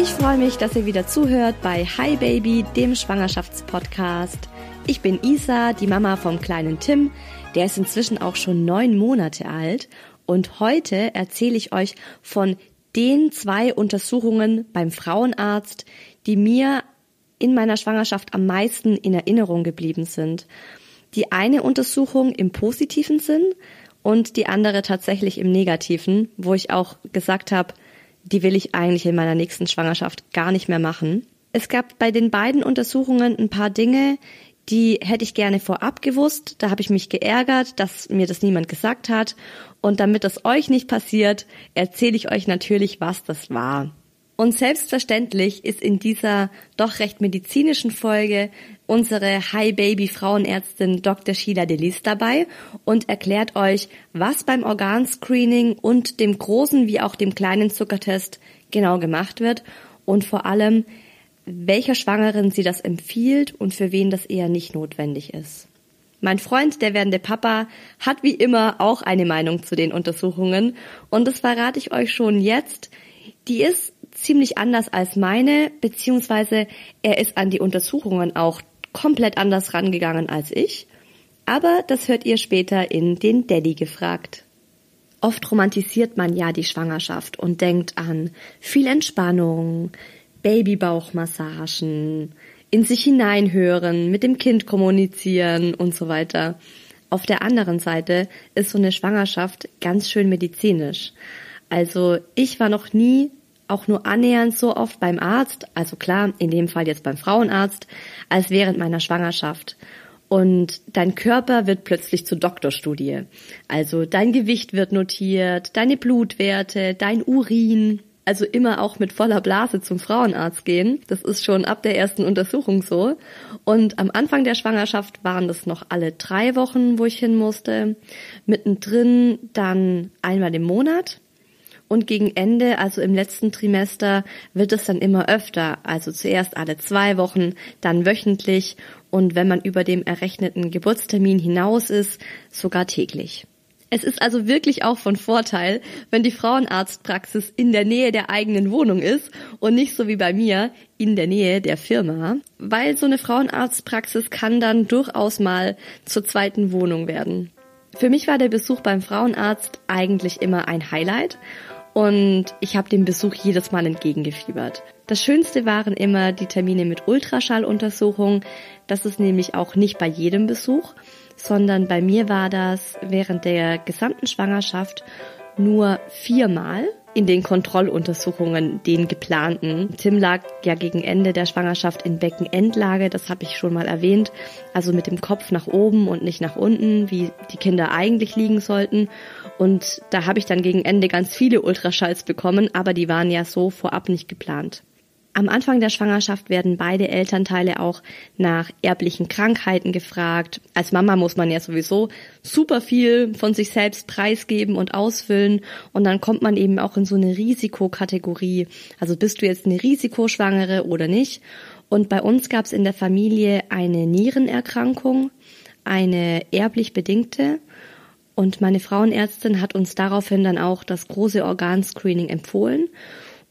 Ich freue mich, dass ihr wieder zuhört bei Hi Baby, dem Schwangerschaftspodcast. Ich bin Isa, die Mama vom kleinen Tim. Der ist inzwischen auch schon neun Monate alt. Und heute erzähle ich euch von den zwei Untersuchungen beim Frauenarzt, die mir in meiner Schwangerschaft am meisten in Erinnerung geblieben sind. Die eine Untersuchung im positiven Sinn und die andere tatsächlich im negativen, wo ich auch gesagt habe, die will ich eigentlich in meiner nächsten Schwangerschaft gar nicht mehr machen. Es gab bei den beiden Untersuchungen ein paar Dinge, die hätte ich gerne vorab gewusst. Da habe ich mich geärgert, dass mir das niemand gesagt hat. Und damit das euch nicht passiert, erzähle ich euch natürlich, was das war. Und selbstverständlich ist in dieser doch recht medizinischen Folge unsere High Baby Frauenärztin Dr. Sheila Delis dabei und erklärt euch, was beim Organscreening und dem großen wie auch dem kleinen Zuckertest genau gemacht wird und vor allem, welcher Schwangeren sie das empfiehlt und für wen das eher nicht notwendig ist. Mein Freund, der werdende Papa, hat wie immer auch eine Meinung zu den Untersuchungen und das verrate ich euch schon jetzt. Die ist ziemlich anders als meine, beziehungsweise er ist an die Untersuchungen auch komplett anders rangegangen als ich. Aber das hört ihr später in den Daddy gefragt. Oft romantisiert man ja die Schwangerschaft und denkt an viel Entspannung, Babybauchmassagen, in sich hineinhören, mit dem Kind kommunizieren und so weiter. Auf der anderen Seite ist so eine Schwangerschaft ganz schön medizinisch. Also ich war noch nie auch nur annähernd so oft beim Arzt, also klar, in dem Fall jetzt beim Frauenarzt, als während meiner Schwangerschaft. Und dein Körper wird plötzlich zur Doktorstudie. Also dein Gewicht wird notiert, deine Blutwerte, dein Urin. Also immer auch mit voller Blase zum Frauenarzt gehen. Das ist schon ab der ersten Untersuchung so. Und am Anfang der Schwangerschaft waren das noch alle drei Wochen, wo ich hin musste. Mittendrin dann einmal im Monat. Und gegen Ende, also im letzten Trimester, wird es dann immer öfter. Also zuerst alle zwei Wochen, dann wöchentlich und wenn man über dem errechneten Geburtstermin hinaus ist, sogar täglich. Es ist also wirklich auch von Vorteil, wenn die Frauenarztpraxis in der Nähe der eigenen Wohnung ist und nicht so wie bei mir in der Nähe der Firma, weil so eine Frauenarztpraxis kann dann durchaus mal zur zweiten Wohnung werden. Für mich war der Besuch beim Frauenarzt eigentlich immer ein Highlight und ich habe dem Besuch jedes Mal entgegengefiebert. Das Schönste waren immer die Termine mit Ultraschalluntersuchung. Das ist nämlich auch nicht bei jedem Besuch, sondern bei mir war das während der gesamten Schwangerschaft nur viermal in den Kontrolluntersuchungen, den geplanten. Tim lag ja gegen Ende der Schwangerschaft in Beckenendlage, das habe ich schon mal erwähnt, also mit dem Kopf nach oben und nicht nach unten, wie die Kinder eigentlich liegen sollten. Und da habe ich dann gegen Ende ganz viele Ultraschalls bekommen, aber die waren ja so vorab nicht geplant. Am Anfang der Schwangerschaft werden beide Elternteile auch nach erblichen Krankheiten gefragt. Als Mama muss man ja sowieso super viel von sich selbst preisgeben und ausfüllen und dann kommt man eben auch in so eine Risikokategorie. Also bist du jetzt eine Risikoschwangere oder nicht? Und bei uns gab es in der Familie eine Nierenerkrankung, eine erblich bedingte. Und meine Frauenärztin hat uns daraufhin dann auch das große Organscreening empfohlen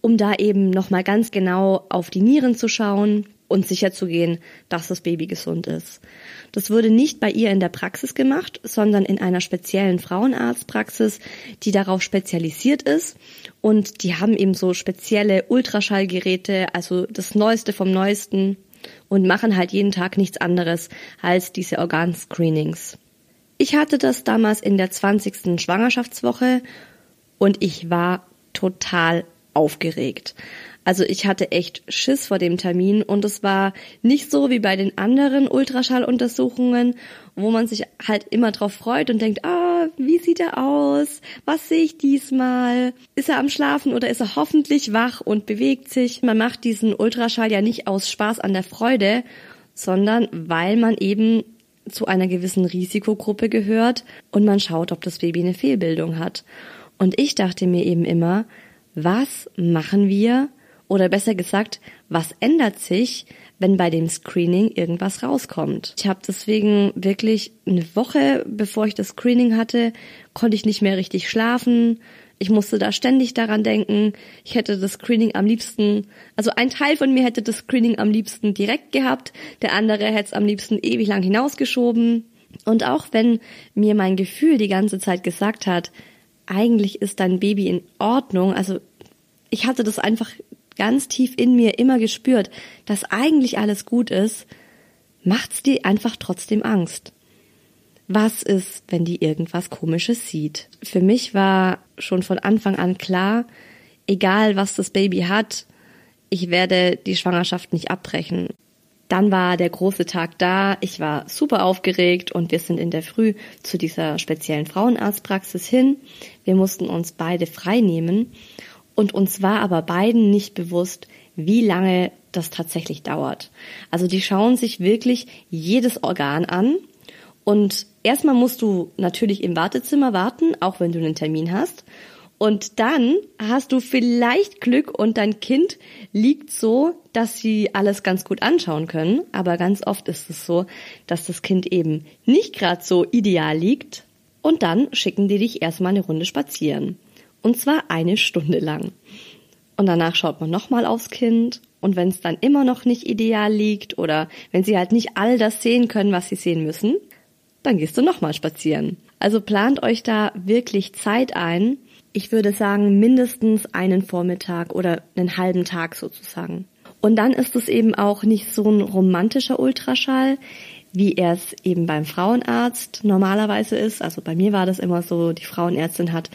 um da eben nochmal ganz genau auf die Nieren zu schauen und sicherzugehen, dass das Baby gesund ist. Das wurde nicht bei ihr in der Praxis gemacht, sondern in einer speziellen Frauenarztpraxis, die darauf spezialisiert ist. Und die haben eben so spezielle Ultraschallgeräte, also das Neueste vom Neuesten und machen halt jeden Tag nichts anderes als diese Organscreenings. Ich hatte das damals in der 20. Schwangerschaftswoche und ich war total aufgeregt. Also ich hatte echt Schiss vor dem Termin und es war nicht so wie bei den anderen Ultraschalluntersuchungen, wo man sich halt immer drauf freut und denkt, ah, wie sieht er aus? Was sehe ich diesmal? Ist er am Schlafen oder ist er hoffentlich wach und bewegt sich? Man macht diesen Ultraschall ja nicht aus Spaß an der Freude, sondern weil man eben zu einer gewissen Risikogruppe gehört und man schaut, ob das Baby eine Fehlbildung hat. Und ich dachte mir eben immer, was machen wir oder besser gesagt, was ändert sich, wenn bei dem Screening irgendwas rauskommt. Ich habe deswegen wirklich eine Woche, bevor ich das Screening hatte, konnte ich nicht mehr richtig schlafen. Ich musste da ständig daran denken. Ich hätte das Screening am liebsten, also ein Teil von mir hätte das Screening am liebsten direkt gehabt, der andere hätte es am liebsten ewig lang hinausgeschoben. Und auch wenn mir mein Gefühl die ganze Zeit gesagt hat, eigentlich ist dein Baby in Ordnung. Also ich hatte das einfach ganz tief in mir immer gespürt, dass eigentlich alles gut ist, macht's dir einfach trotzdem Angst. Was ist, wenn die irgendwas Komisches sieht? Für mich war schon von Anfang an klar, egal was das Baby hat, ich werde die Schwangerschaft nicht abbrechen. Dann war der große Tag da, ich war super aufgeregt und wir sind in der Früh zu dieser speziellen Frauenarztpraxis hin. Wir mussten uns beide frei nehmen und uns war aber beiden nicht bewusst, wie lange das tatsächlich dauert. Also die schauen sich wirklich jedes Organ an und erstmal musst du natürlich im Wartezimmer warten, auch wenn du einen Termin hast. Und dann hast du vielleicht Glück und dein Kind liegt so, dass sie alles ganz gut anschauen können. Aber ganz oft ist es so, dass das Kind eben nicht gerade so ideal liegt. Und dann schicken die dich erstmal eine Runde spazieren. Und zwar eine Stunde lang. Und danach schaut man nochmal aufs Kind. Und wenn es dann immer noch nicht ideal liegt oder wenn sie halt nicht all das sehen können, was sie sehen müssen, dann gehst du nochmal spazieren. Also plant euch da wirklich Zeit ein, ich würde sagen, mindestens einen Vormittag oder einen halben Tag sozusagen. Und dann ist es eben auch nicht so ein romantischer Ultraschall, wie er es eben beim Frauenarzt normalerweise ist. Also bei mir war das immer so, die Frauenärztin hat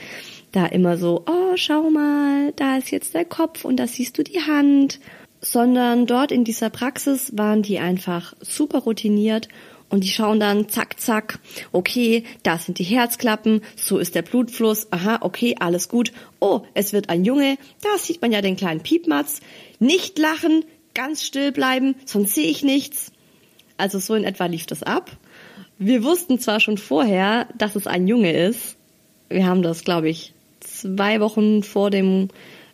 da immer so, oh, schau mal, da ist jetzt der Kopf und da siehst du die Hand. Sondern dort in dieser Praxis waren die einfach super routiniert und die schauen dann, zack, zack, okay, da sind die Herzklappen, so ist der Blutfluss, aha, okay, alles gut. Oh, es wird ein Junge, da sieht man ja den kleinen Piepmatz. Nicht lachen, ganz still bleiben, sonst sehe ich nichts. Also so in etwa lief das ab. Wir wussten zwar schon vorher, dass es ein Junge ist. Wir haben das, glaube ich, zwei Wochen vor dem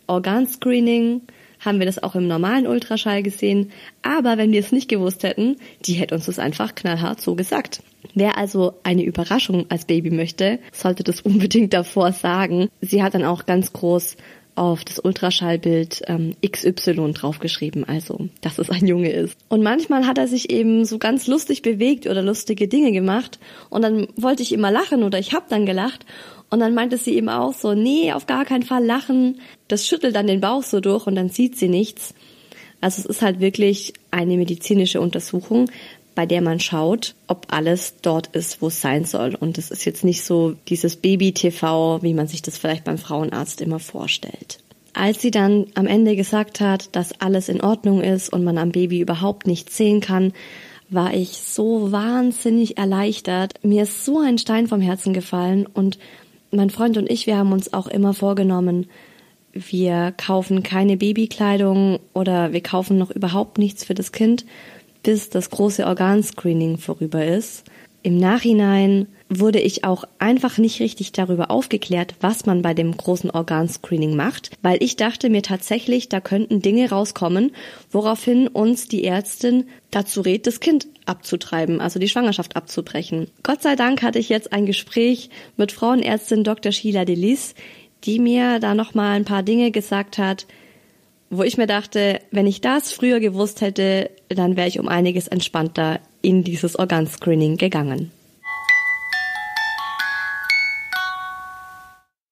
Organscreening haben wir das auch im normalen Ultraschall gesehen. Aber wenn wir es nicht gewusst hätten, die hätte uns das einfach knallhart so gesagt. Wer also eine Überraschung als Baby möchte, sollte das unbedingt davor sagen. Sie hat dann auch ganz groß auf das Ultraschallbild ähm, XY draufgeschrieben, also dass es ein Junge ist. Und manchmal hat er sich eben so ganz lustig bewegt oder lustige Dinge gemacht und dann wollte ich immer lachen oder ich habe dann gelacht Und dann meinte sie eben auch so, nee, auf gar keinen Fall lachen. Das schüttelt dann den Bauch so durch und dann sieht sie nichts. Also es ist halt wirklich eine medizinische Untersuchung, bei der man schaut, ob alles dort ist, wo es sein soll. Und es ist jetzt nicht so dieses Baby-TV, wie man sich das vielleicht beim Frauenarzt immer vorstellt. Als sie dann am Ende gesagt hat, dass alles in Ordnung ist und man am Baby überhaupt nichts sehen kann, war ich so wahnsinnig erleichtert. Mir ist so ein Stein vom Herzen gefallen und mein Freund und ich, wir haben uns auch immer vorgenommen, wir kaufen keine Babykleidung oder wir kaufen noch überhaupt nichts für das Kind, bis das große Organscreening vorüber ist. Im Nachhinein wurde ich auch einfach nicht richtig darüber aufgeklärt, was man bei dem großen Organscreening macht, weil ich dachte mir tatsächlich, da könnten Dinge rauskommen, woraufhin uns die Ärztin dazu rät, das Kind abzutreiben, also die Schwangerschaft abzubrechen. Gott sei Dank hatte ich jetzt ein Gespräch mit Frauenärztin Dr. Sheila Delis, die mir da nochmal ein paar Dinge gesagt hat, wo ich mir dachte, wenn ich das früher gewusst hätte, dann wäre ich um einiges entspannter in dieses Organscreening gegangen.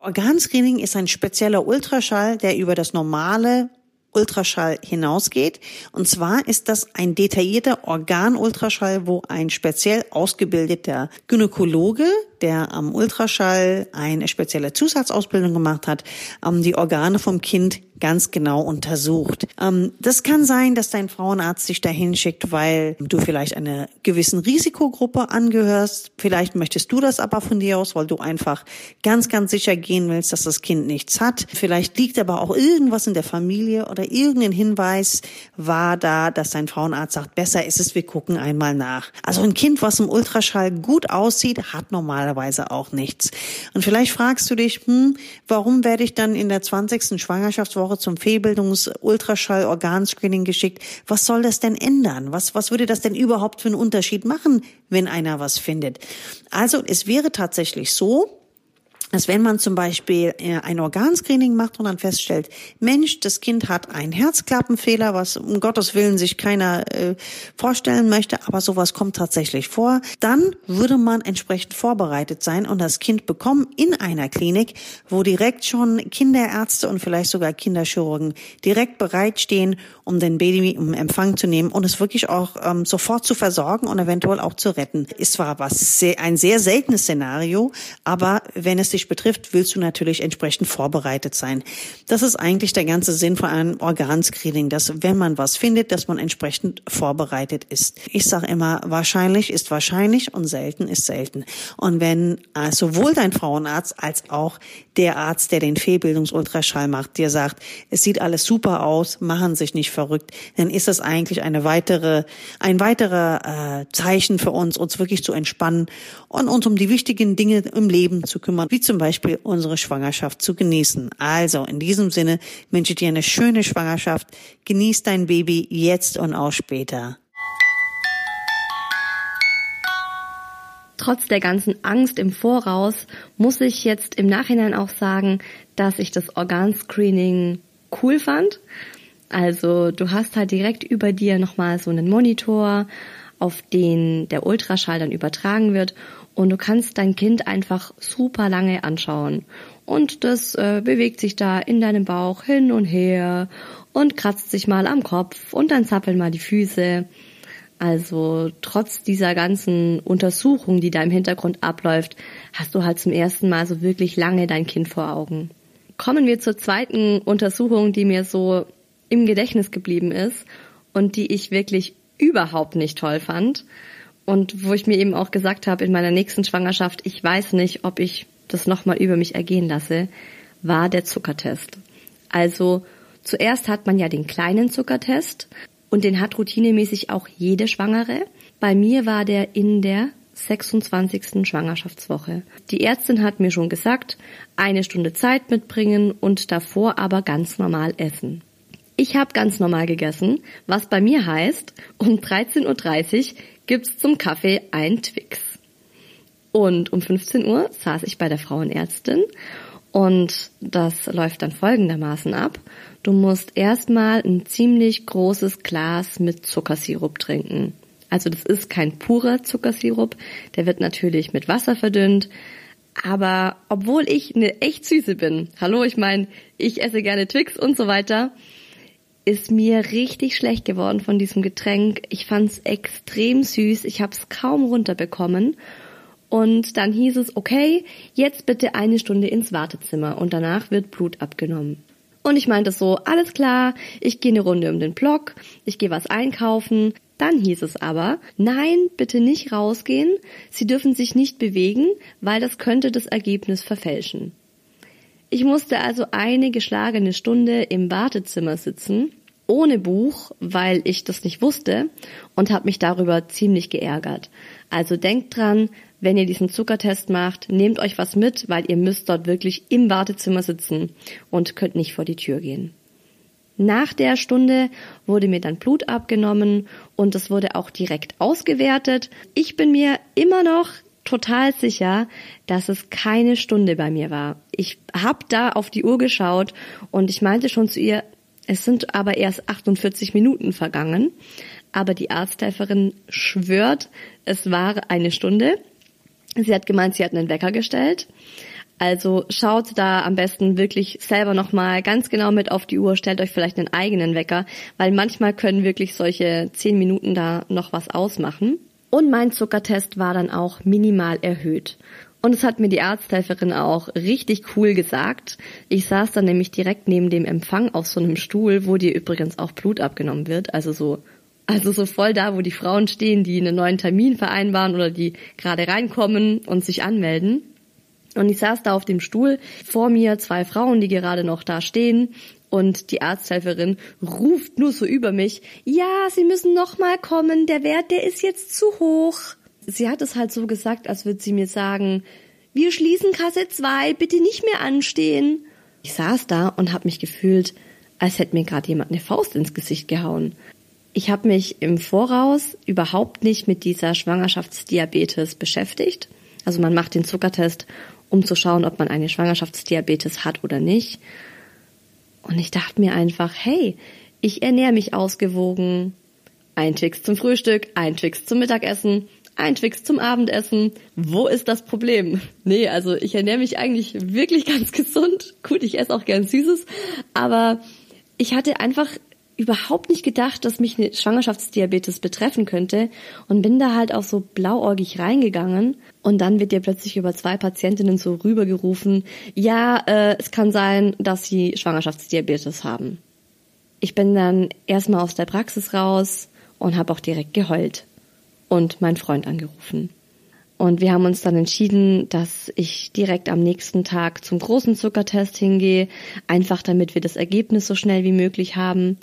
Organscreening ist ein spezieller Ultraschall, der über das normale Ultraschall hinausgeht. Und zwar ist das ein detaillierter Organultraschall, wo ein speziell ausgebildeter Gynäkologe der am Ultraschall eine spezielle Zusatzausbildung gemacht hat, ähm, die Organe vom Kind ganz genau untersucht. Ähm, das kann sein, dass dein Frauenarzt dich dahin schickt, weil du vielleicht einer gewissen Risikogruppe angehörst. Vielleicht möchtest du das aber von dir aus, weil du einfach ganz, ganz sicher gehen willst, dass das Kind nichts hat. Vielleicht liegt aber auch irgendwas in der Familie oder irgendein Hinweis war da, dass dein Frauenarzt sagt, besser ist es, wir gucken einmal nach. Also ein Kind, was im Ultraschall gut aussieht, hat normal normalerweise auch nichts. Und vielleicht fragst du dich, hm, warum werde ich dann in der 20. Schwangerschaftswoche zum Fehlbildungs-Ultraschall-Organscreening geschickt? Was soll das denn ändern? Was, was würde das denn überhaupt für einen Unterschied machen, wenn einer was findet? Also es wäre tatsächlich so, dass wenn man zum Beispiel äh, ein Organscreening macht und dann feststellt, Mensch, das Kind hat einen Herzklappenfehler, was um Gottes Willen sich keiner äh, vorstellen möchte, aber sowas kommt tatsächlich vor, dann würde man entsprechend vorbereitet sein und das Kind bekommen in einer Klinik, wo direkt schon Kinderärzte und vielleicht sogar Kinderchirurgen direkt bereitstehen, um den Baby im Empfang zu nehmen und es wirklich auch ähm, sofort zu versorgen und eventuell auch zu retten. Ist zwar was ein sehr seltenes Szenario, aber wenn es sich betrifft, willst du natürlich entsprechend vorbereitet sein. Das ist eigentlich der ganze Sinn von einem Organscreening, dass wenn man was findet, dass man entsprechend vorbereitet ist. Ich sage immer, wahrscheinlich ist wahrscheinlich und selten ist selten. Und wenn äh, sowohl dein Frauenarzt als auch der Arzt, der den Fehlbildungsultraschall macht, dir sagt, es sieht alles super aus, machen sich nicht verrückt, dann ist das eigentlich eine weitere, ein weiterer äh, Zeichen für uns, uns wirklich zu entspannen und uns um die wichtigen Dinge im Leben zu kümmern, wie zum Beispiel unsere Schwangerschaft zu genießen. Also in diesem Sinne wünsche ich dir eine schöne Schwangerschaft. Genieß dein Baby jetzt und auch später. Trotz der ganzen Angst im Voraus muss ich jetzt im Nachhinein auch sagen, dass ich das Organscreening cool fand. Also du hast halt direkt über dir nochmal so einen Monitor, auf den der Ultraschall dann übertragen wird und du kannst dein Kind einfach super lange anschauen. Und das äh, bewegt sich da in deinem Bauch hin und her und kratzt sich mal am Kopf und dann zappeln mal die Füße. Also trotz dieser ganzen Untersuchung, die da im Hintergrund abläuft, hast du halt zum ersten Mal so wirklich lange dein Kind vor Augen. Kommen wir zur zweiten Untersuchung, die mir so im Gedächtnis geblieben ist und die ich wirklich überhaupt nicht toll fand und wo ich mir eben auch gesagt habe in meiner nächsten Schwangerschaft, ich weiß nicht, ob ich das nochmal über mich ergehen lasse, war der Zuckertest. Also zuerst hat man ja den kleinen Zuckertest und den hat routinemäßig auch jede Schwangere. Bei mir war der in der 26. Schwangerschaftswoche. Die Ärztin hat mir schon gesagt, eine Stunde Zeit mitbringen und davor aber ganz normal essen. Ich habe ganz normal gegessen, was bei mir heißt, um 13.30 Uhr gibt's zum Kaffee ein Twix. Und um 15 Uhr saß ich bei der Frauenärztin und das läuft dann folgendermaßen ab. Du musst erstmal ein ziemlich großes Glas mit Zuckersirup trinken. Also das ist kein purer Zuckersirup, der wird natürlich mit Wasser verdünnt, Aber obwohl ich eine echt süße bin, hallo, ich meine, ich esse gerne Twix und so weiter, ist mir richtig schlecht geworden von diesem Getränk. Ich fand's extrem süß, ich habe es kaum runterbekommen. Und dann hieß es, okay, jetzt bitte eine Stunde ins Wartezimmer und danach wird Blut abgenommen. Und ich meinte so, alles klar, ich gehe eine Runde um den Block, ich gehe was einkaufen. Dann hieß es aber, nein, bitte nicht rausgehen, Sie dürfen sich nicht bewegen, weil das könnte das Ergebnis verfälschen. Ich musste also eine geschlagene Stunde im Wartezimmer sitzen, ohne Buch, weil ich das nicht wusste und habe mich darüber ziemlich geärgert. Also denkt dran, wenn ihr diesen Zuckertest macht, nehmt euch was mit, weil ihr müsst dort wirklich im Wartezimmer sitzen und könnt nicht vor die Tür gehen. Nach der Stunde wurde mir dann Blut abgenommen und es wurde auch direkt ausgewertet. Ich bin mir immer noch total sicher, dass es keine Stunde bei mir war. Ich habe da auf die Uhr geschaut und ich meinte schon zu ihr, es sind aber erst 48 Minuten vergangen. Aber die Arzthelferin schwört, es war eine Stunde. Sie hat gemeint, sie hat einen Wecker gestellt. Also schaut da am besten wirklich selber nochmal ganz genau mit auf die Uhr, stellt euch vielleicht einen eigenen Wecker, weil manchmal können wirklich solche zehn Minuten da noch was ausmachen. Und mein Zuckertest war dann auch minimal erhöht. Und es hat mir die Arzthelferin auch richtig cool gesagt. Ich saß dann nämlich direkt neben dem Empfang auf so einem Stuhl, wo dir übrigens auch Blut abgenommen wird. Also so also so voll da, wo die Frauen stehen, die einen neuen Termin vereinbaren oder die gerade reinkommen und sich anmelden. Und ich saß da auf dem Stuhl, vor mir zwei Frauen, die gerade noch da stehen. Und die Arzthelferin ruft nur so über mich, ja, Sie müssen noch mal kommen, der Wert, der ist jetzt zu hoch. Sie hat es halt so gesagt, als würde sie mir sagen, wir schließen Kasse 2, bitte nicht mehr anstehen. Ich saß da und habe mich gefühlt, als hätte mir gerade jemand eine Faust ins Gesicht gehauen. Ich habe mich im Voraus überhaupt nicht mit dieser Schwangerschaftsdiabetes beschäftigt. Also man macht den Zuckertest, um zu schauen, ob man eine Schwangerschaftsdiabetes hat oder nicht. Und ich dachte mir einfach, hey, ich ernähre mich ausgewogen. Ein Twix zum Frühstück, ein Twix zum Mittagessen, ein Twix zum Abendessen. Wo ist das Problem? Nee, also ich ernähre mich eigentlich wirklich ganz gesund. Gut, ich esse auch gern Süßes, aber ich hatte einfach überhaupt nicht gedacht, dass mich eine Schwangerschaftsdiabetes betreffen könnte und bin da halt auch so blauäugig reingegangen und dann wird dir plötzlich über zwei Patientinnen so rübergerufen, ja, äh, es kann sein, dass sie Schwangerschaftsdiabetes haben. Ich bin dann erstmal aus der Praxis raus und habe auch direkt geheult und meinen Freund angerufen. Und wir haben uns dann entschieden, dass ich direkt am nächsten Tag zum großen Zuckertest hingehe, einfach damit wir das Ergebnis so schnell wie möglich haben.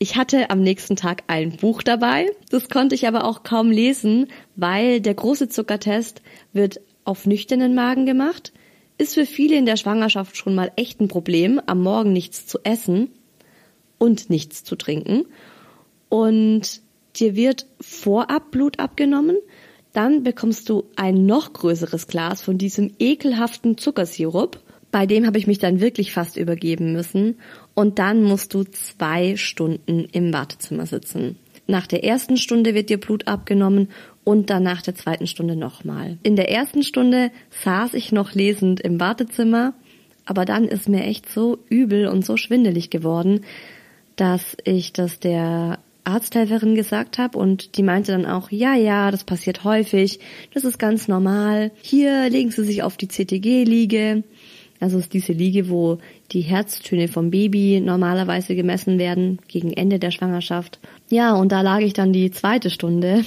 Ich hatte am nächsten Tag ein Buch dabei. Das konnte ich aber auch kaum lesen, weil der große Zuckertest wird auf nüchternen Magen gemacht. Ist für viele in der Schwangerschaft schon mal echt ein Problem, am Morgen nichts zu essen und nichts zu trinken. Und dir wird vorab Blut abgenommen. Dann bekommst du ein noch größeres Glas von diesem ekelhaften Zuckersirup. Bei dem habe ich mich dann wirklich fast übergeben müssen. Und dann musst du zwei Stunden im Wartezimmer sitzen. Nach der ersten Stunde wird dir Blut abgenommen und dann nach der zweiten Stunde nochmal. In der ersten Stunde saß ich noch lesend im Wartezimmer, aber dann ist mir echt so übel und so schwindelig geworden, dass ich das der Arzthelferin gesagt habe und die meinte dann auch, ja, ja, das passiert häufig, das ist ganz normal. Hier legen Sie sich auf die CTG-Liege. Also ist diese Liege, wo die Herztöne vom Baby normalerweise gemessen werden gegen Ende der Schwangerschaft. Ja, und da lag ich dann die zweite Stunde,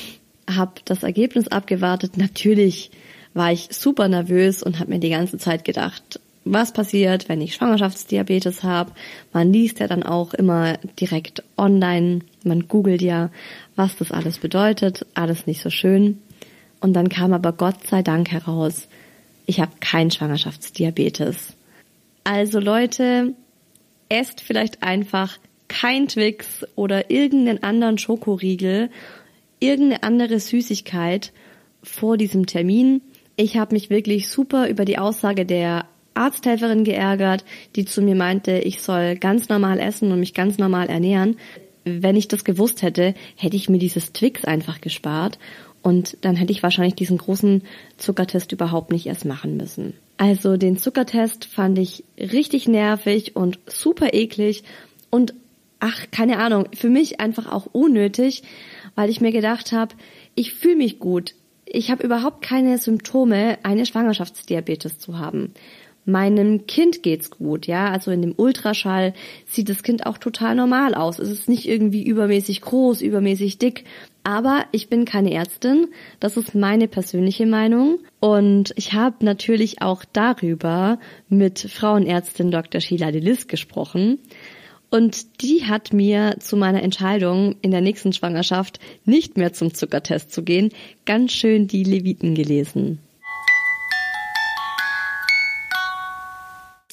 habe das Ergebnis abgewartet. Natürlich war ich super nervös und habe mir die ganze Zeit gedacht, was passiert, wenn ich Schwangerschaftsdiabetes habe. Man liest ja dann auch immer direkt online, man googelt ja, was das alles bedeutet, alles nicht so schön. Und dann kam aber Gott sei Dank heraus, ich habe keinen Schwangerschaftsdiabetes. Also Leute, esst vielleicht einfach kein Twix oder irgendeinen anderen Schokoriegel, irgendeine andere Süßigkeit vor diesem Termin. Ich habe mich wirklich super über die Aussage der Arzthelferin geärgert, die zu mir meinte, ich soll ganz normal essen und mich ganz normal ernähren. Wenn ich das gewusst hätte, hätte ich mir dieses Twix einfach gespart Und dann hätte ich wahrscheinlich diesen großen Zuckertest überhaupt nicht erst machen müssen. Also den Zuckertest fand ich richtig nervig und super eklig und ach, keine Ahnung, für mich einfach auch unnötig, weil ich mir gedacht habe, ich fühle mich gut. Ich habe überhaupt keine Symptome, eine Schwangerschaftsdiabetes zu haben. Meinem Kind geht's gut, ja. Also in dem Ultraschall sieht das Kind auch total normal aus. Es ist nicht irgendwie übermäßig groß, übermäßig dick. Aber ich bin keine Ärztin. Das ist meine persönliche Meinung. Und ich habe natürlich auch darüber mit Frauenärztin Dr. Sheila Delis gesprochen. Und die hat mir zu meiner Entscheidung, in der nächsten Schwangerschaft nicht mehr zum Zuckertest zu gehen, ganz schön die Leviten gelesen.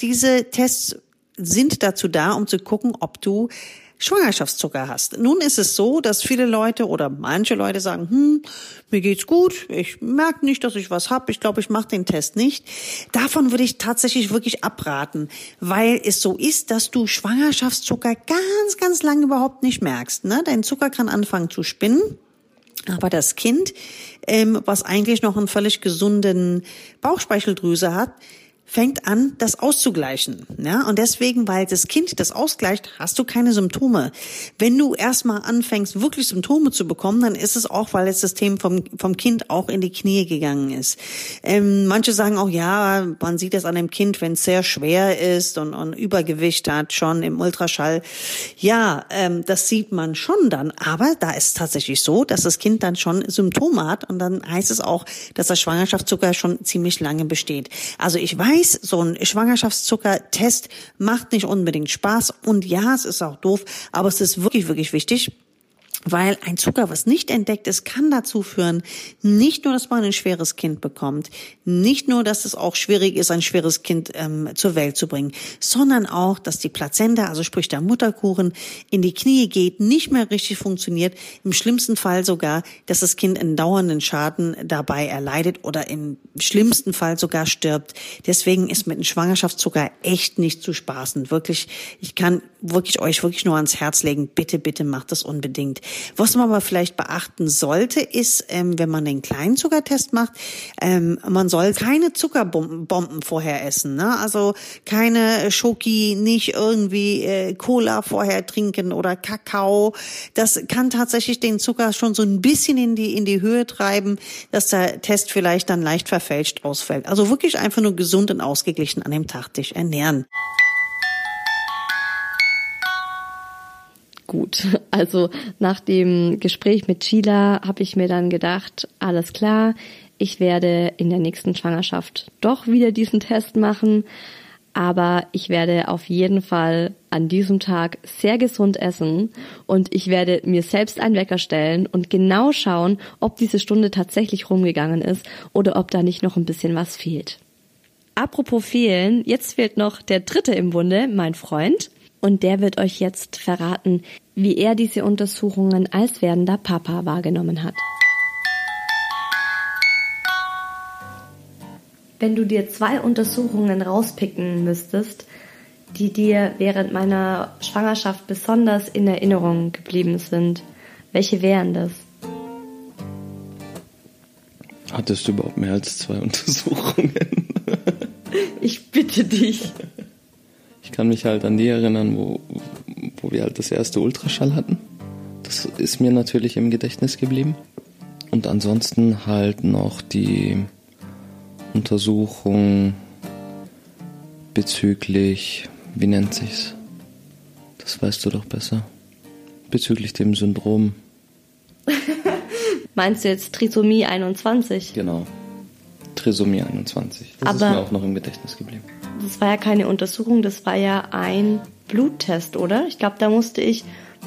Diese Tests sind dazu da, um zu gucken, ob du Schwangerschaftszucker hast. Nun ist es so, dass viele Leute oder manche Leute sagen, hm, mir geht's gut, ich merke nicht, dass ich was hab, ich glaube, ich mache den Test nicht. Davon würde ich tatsächlich wirklich abraten, weil es so ist, dass du Schwangerschaftszucker ganz, ganz lange überhaupt nicht merkst. Ne? Dein Zucker kann anfangen zu spinnen. Aber das Kind, ähm, was eigentlich noch einen völlig gesunden Bauchspeicheldrüse hat, fängt an, das auszugleichen. Ja? Und deswegen, weil das Kind das ausgleicht, hast du keine Symptome. Wenn du erstmal anfängst, wirklich Symptome zu bekommen, dann ist es auch, weil das System vom, vom Kind auch in die Knie gegangen ist. Ähm, manche sagen auch, ja, man sieht das an dem Kind, wenn es sehr schwer ist und, und Übergewicht hat, schon im Ultraschall. Ja, ähm, das sieht man schon dann. Aber da ist tatsächlich so, dass das Kind dann schon Symptome hat und dann heißt es auch, dass der Schwangerschaftszucker schon ziemlich lange besteht. Also ich weiß, weiß, so ein Schwangerschaftszuckertest macht nicht unbedingt Spaß. Und ja, es ist auch doof, aber es ist wirklich, wirklich wichtig, weil ein Zucker, was nicht entdeckt ist, kann dazu führen, nicht nur, dass man ein schweres Kind bekommt, nicht nur, dass es auch schwierig ist, ein schweres Kind ähm, zur Welt zu bringen, sondern auch, dass die Plazenta, also sprich der Mutterkuchen, in die Knie geht, nicht mehr richtig funktioniert, im schlimmsten Fall sogar, dass das Kind einen dauernden Schaden dabei erleidet oder im schlimmsten Fall sogar stirbt. Deswegen ist mit einem Schwangerschaftszucker echt nicht zu spaßen. Wirklich, ich kann wirklich euch wirklich nur ans Herz legen, bitte, bitte macht das unbedingt. Was man aber vielleicht beachten sollte, ist, ähm, wenn man den kleinen Zuckertest macht, ähm, man soll keine Zuckerbomben vorher essen. Ne? Also keine Schoki, nicht irgendwie äh, Cola vorher trinken oder Kakao. Das kann tatsächlich den Zucker schon so ein bisschen in die, in die Höhe treiben, dass der Test vielleicht dann leicht verfälscht ausfällt. Also wirklich einfach nur gesund und ausgeglichen an dem Tag dich ernähren. Gut. Also nach dem Gespräch mit Sheila habe ich mir dann gedacht, alles klar, ich werde in der nächsten Schwangerschaft doch wieder diesen Test machen, aber ich werde auf jeden Fall an diesem Tag sehr gesund essen und ich werde mir selbst einen Wecker stellen und genau schauen, ob diese Stunde tatsächlich rumgegangen ist oder ob da nicht noch ein bisschen was fehlt. Apropos fehlen, jetzt fehlt noch der dritte im Bunde, mein Freund und der wird euch jetzt verraten, wie er diese Untersuchungen als werdender Papa wahrgenommen hat. Wenn du dir zwei Untersuchungen rauspicken müsstest, die dir während meiner Schwangerschaft besonders in Erinnerung geblieben sind, welche wären das? Hattest du überhaupt mehr als zwei Untersuchungen? ich bitte dich. Ich kann mich halt an die erinnern, wo, wo wir halt das erste Ultraschall hatten. Das ist mir natürlich im Gedächtnis geblieben. Und ansonsten halt noch die Untersuchung bezüglich, wie nennt sich's? Das weißt du doch besser. Bezüglich dem Syndrom. Meinst du jetzt Trisomie 21? Genau. Trisomie 21. Das Aber ist mir auch noch im Gedächtnis geblieben das war ja keine Untersuchung, das war ja ein Bluttest, oder? Ich glaube, da musste ich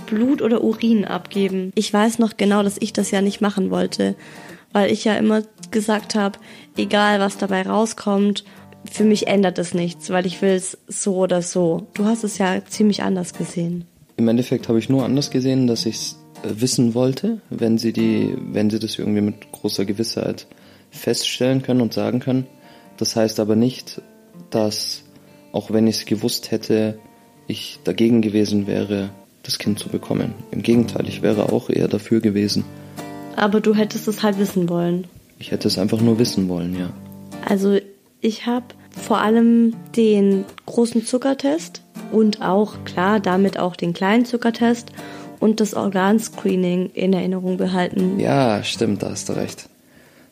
Blut oder Urin abgeben. Ich weiß noch genau, dass ich das ja nicht machen wollte, weil ich ja immer gesagt habe, egal was dabei rauskommt, für mich ändert es nichts, weil ich will es so oder so. Du hast es ja ziemlich anders gesehen. Im Endeffekt habe ich nur anders gesehen, dass ich es äh, wissen wollte, wenn sie die, wenn sie das irgendwie mit großer Gewissheit feststellen können und sagen können. Das heißt aber nicht, dass auch wenn ich es gewusst hätte, ich dagegen gewesen wäre, das Kind zu bekommen. Im Gegenteil, ich wäre auch eher dafür gewesen, Aber du hättest es halt wissen wollen. Ich hätte es einfach nur wissen wollen, ja. Also ich habe vor allem den großen Zuckertest und auch, klar, damit auch den kleinen Zuckertest und das Organscreening in Erinnerung behalten. Ja, stimmt, da hast du recht.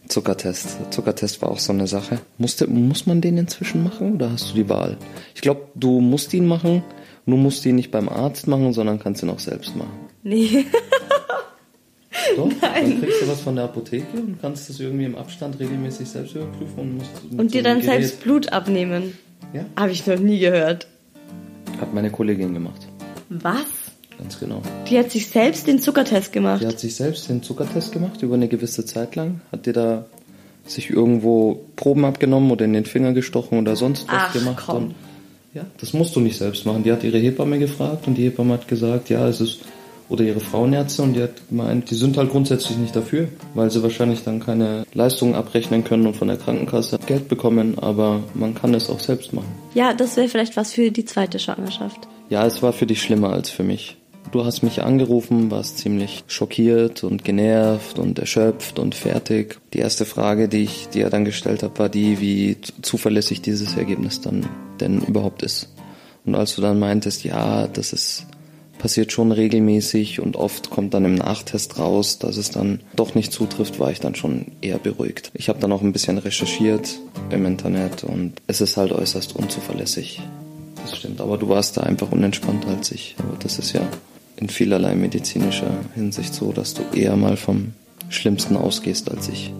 Zuckertest. Zuckertest war auch so eine Sache. Musste, muss man den inzwischen machen oder hast du die Wahl? Ich glaube, du musst ihn machen. Du musst ihn nicht beim Arzt machen, sondern kannst ihn auch selbst machen. Nee. Doch, Nein. dann kriegst du was von der Apotheke und kannst das irgendwie im Abstand regelmäßig selbst überprüfen und musst Und dir so dann Gerät selbst Blut abnehmen. Ja. Habe ich noch nie gehört. Hat meine Kollegin gemacht. Was? Ganz genau. Die hat sich selbst den Zuckertest gemacht. Die hat sich selbst den Zuckertest gemacht über eine gewisse Zeit lang. Hat dir da sich irgendwo Proben abgenommen oder in den Finger gestochen oder sonst was Ach, gemacht. Komm. Und ja, das musst du nicht selbst machen. Die hat ihre Hebamme gefragt und die Hebamme hat gesagt, ja, es ist oder ihre Frauenärzte und die hat gemeint, die sind halt grundsätzlich nicht dafür, weil sie wahrscheinlich dann keine Leistungen abrechnen können und von der Krankenkasse Geld bekommen, aber man kann es auch selbst machen. Ja, das wäre vielleicht was für die zweite Schwangerschaft. Ja, es war für dich schlimmer als für mich. Du hast mich angerufen, warst ziemlich schockiert und genervt und erschöpft und fertig. Die erste Frage, die ich dir dann gestellt habe, war die, wie zuverlässig dieses Ergebnis dann denn überhaupt ist. Und als du dann meintest, ja, das ist passiert schon regelmäßig und oft kommt dann im Nachtest raus, dass es dann doch nicht zutrifft, war ich dann schon eher beruhigt. Ich habe dann auch ein bisschen recherchiert im Internet und es ist halt äußerst unzuverlässig. Das stimmt, aber du warst da einfach unentspannter als ich. Aber das ist ja in vielerlei medizinischer Hinsicht so, dass du eher mal vom Schlimmsten ausgehst als ich.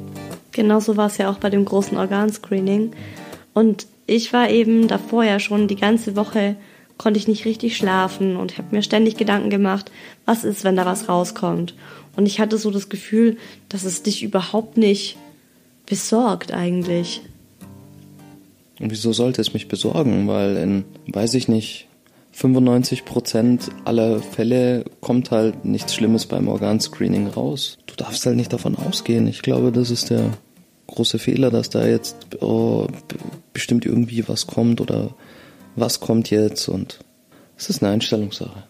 Genauso war es ja auch bei dem großen Organscreening. Und ich war eben davor ja schon die ganze Woche konnte ich nicht richtig schlafen und habe mir ständig Gedanken gemacht, was ist, wenn da was rauskommt. Und ich hatte so das Gefühl, dass es dich überhaupt nicht besorgt eigentlich. Und wieso sollte es mich besorgen? Weil in, weiß ich nicht, 95 Prozent aller Fälle kommt halt nichts Schlimmes beim Organscreening raus. Du darfst halt nicht davon ausgehen. Ich glaube, das ist der große Fehler, dass da jetzt oh, bestimmt irgendwie was kommt oder was kommt jetzt und es ist eine Einstellungssache.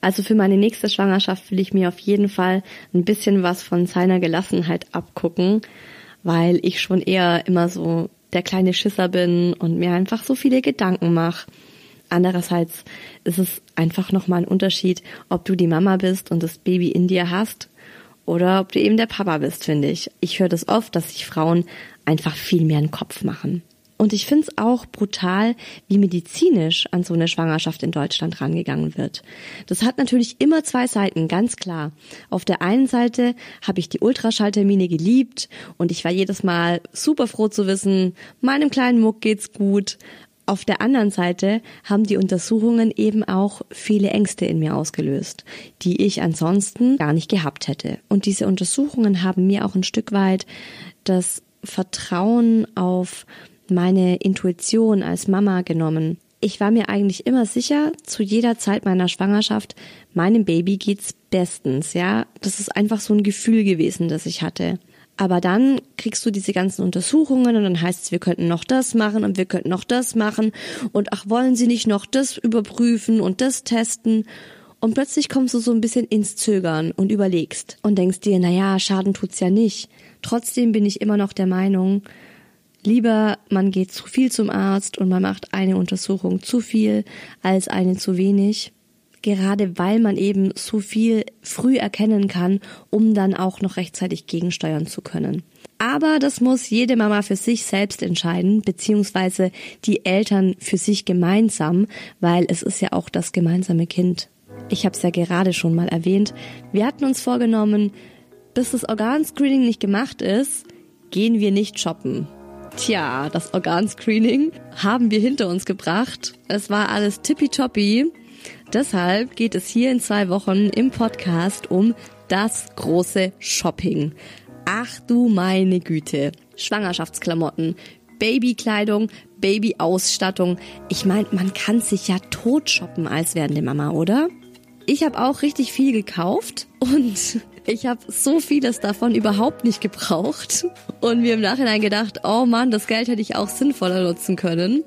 Also für meine nächste Schwangerschaft will ich mir auf jeden Fall ein bisschen was von seiner Gelassenheit abgucken, weil ich schon eher immer so der kleine Schisser bin und mir einfach so viele Gedanken mache. Andererseits ist es einfach nochmal ein Unterschied, ob du die Mama bist und das Baby in dir hast oder ob du eben der Papa bist, finde ich. Ich höre das oft, dass sich Frauen einfach viel mehr einen Kopf machen. Und ich finde es auch brutal, wie medizinisch an so eine Schwangerschaft in Deutschland rangegangen wird. Das hat natürlich immer zwei Seiten, ganz klar. Auf der einen Seite habe ich die Ultraschalltermine geliebt und ich war jedes Mal super froh zu wissen, meinem kleinen Muck geht's gut. Auf der anderen Seite haben die Untersuchungen eben auch viele Ängste in mir ausgelöst, die ich ansonsten gar nicht gehabt hätte. Und diese Untersuchungen haben mir auch ein Stück weit das Vertrauen auf meine Intuition als Mama genommen. Ich war mir eigentlich immer sicher, zu jeder Zeit meiner Schwangerschaft, meinem Baby geht's bestens, ja. Das ist einfach so ein Gefühl gewesen, das ich hatte. Aber dann kriegst du diese ganzen Untersuchungen und dann heißt es, wir könnten noch das machen und wir könnten noch das machen und ach, wollen Sie nicht noch das überprüfen und das testen? Und plötzlich kommst du so ein bisschen ins Zögern und überlegst und denkst dir, na ja, Schaden tut's ja nicht. Trotzdem bin ich immer noch der Meinung, lieber man geht zu viel zum Arzt und man macht eine Untersuchung zu viel als eine zu wenig gerade weil man eben so viel früh erkennen kann, um dann auch noch rechtzeitig gegensteuern zu können. Aber das muss jede Mama für sich selbst entscheiden, beziehungsweise die Eltern für sich gemeinsam, weil es ist ja auch das gemeinsame Kind. Ich habe es ja gerade schon mal erwähnt. Wir hatten uns vorgenommen, bis das Organscreening nicht gemacht ist, gehen wir nicht shoppen. Tja, das Organscreening haben wir hinter uns gebracht. Es war alles tippitoppi. Deshalb geht es hier in zwei Wochen im Podcast um das große Shopping. Ach du meine Güte. Schwangerschaftsklamotten, Babykleidung, Babyausstattung. Ich meine, man kann sich ja tot shoppen als werdende Mama, oder? Ich habe auch richtig viel gekauft und ich habe so vieles davon überhaupt nicht gebraucht und mir im Nachhinein gedacht, oh Mann, das Geld hätte ich auch sinnvoller nutzen können.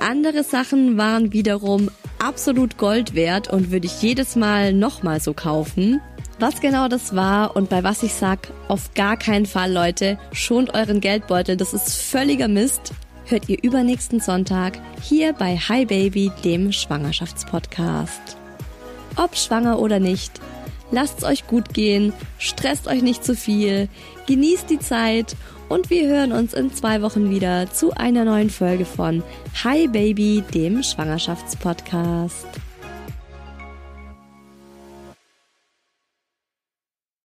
Andere Sachen waren wiederum absolut Gold wert und würde ich jedes Mal nochmal so kaufen. Was genau das war und bei was ich sag, auf gar keinen Fall, Leute, schont euren Geldbeutel, das ist völliger Mist. Hört ihr übernächsten Sonntag hier bei Hi Baby, dem Schwangerschaftspodcast. Ob schwanger oder nicht, lasst's euch gut gehen, stresst euch nicht zu viel, genießt die Zeit. Und wir hören uns in zwei Wochen wieder zu einer neuen Folge von Hi Baby, dem Schwangerschaftspodcast.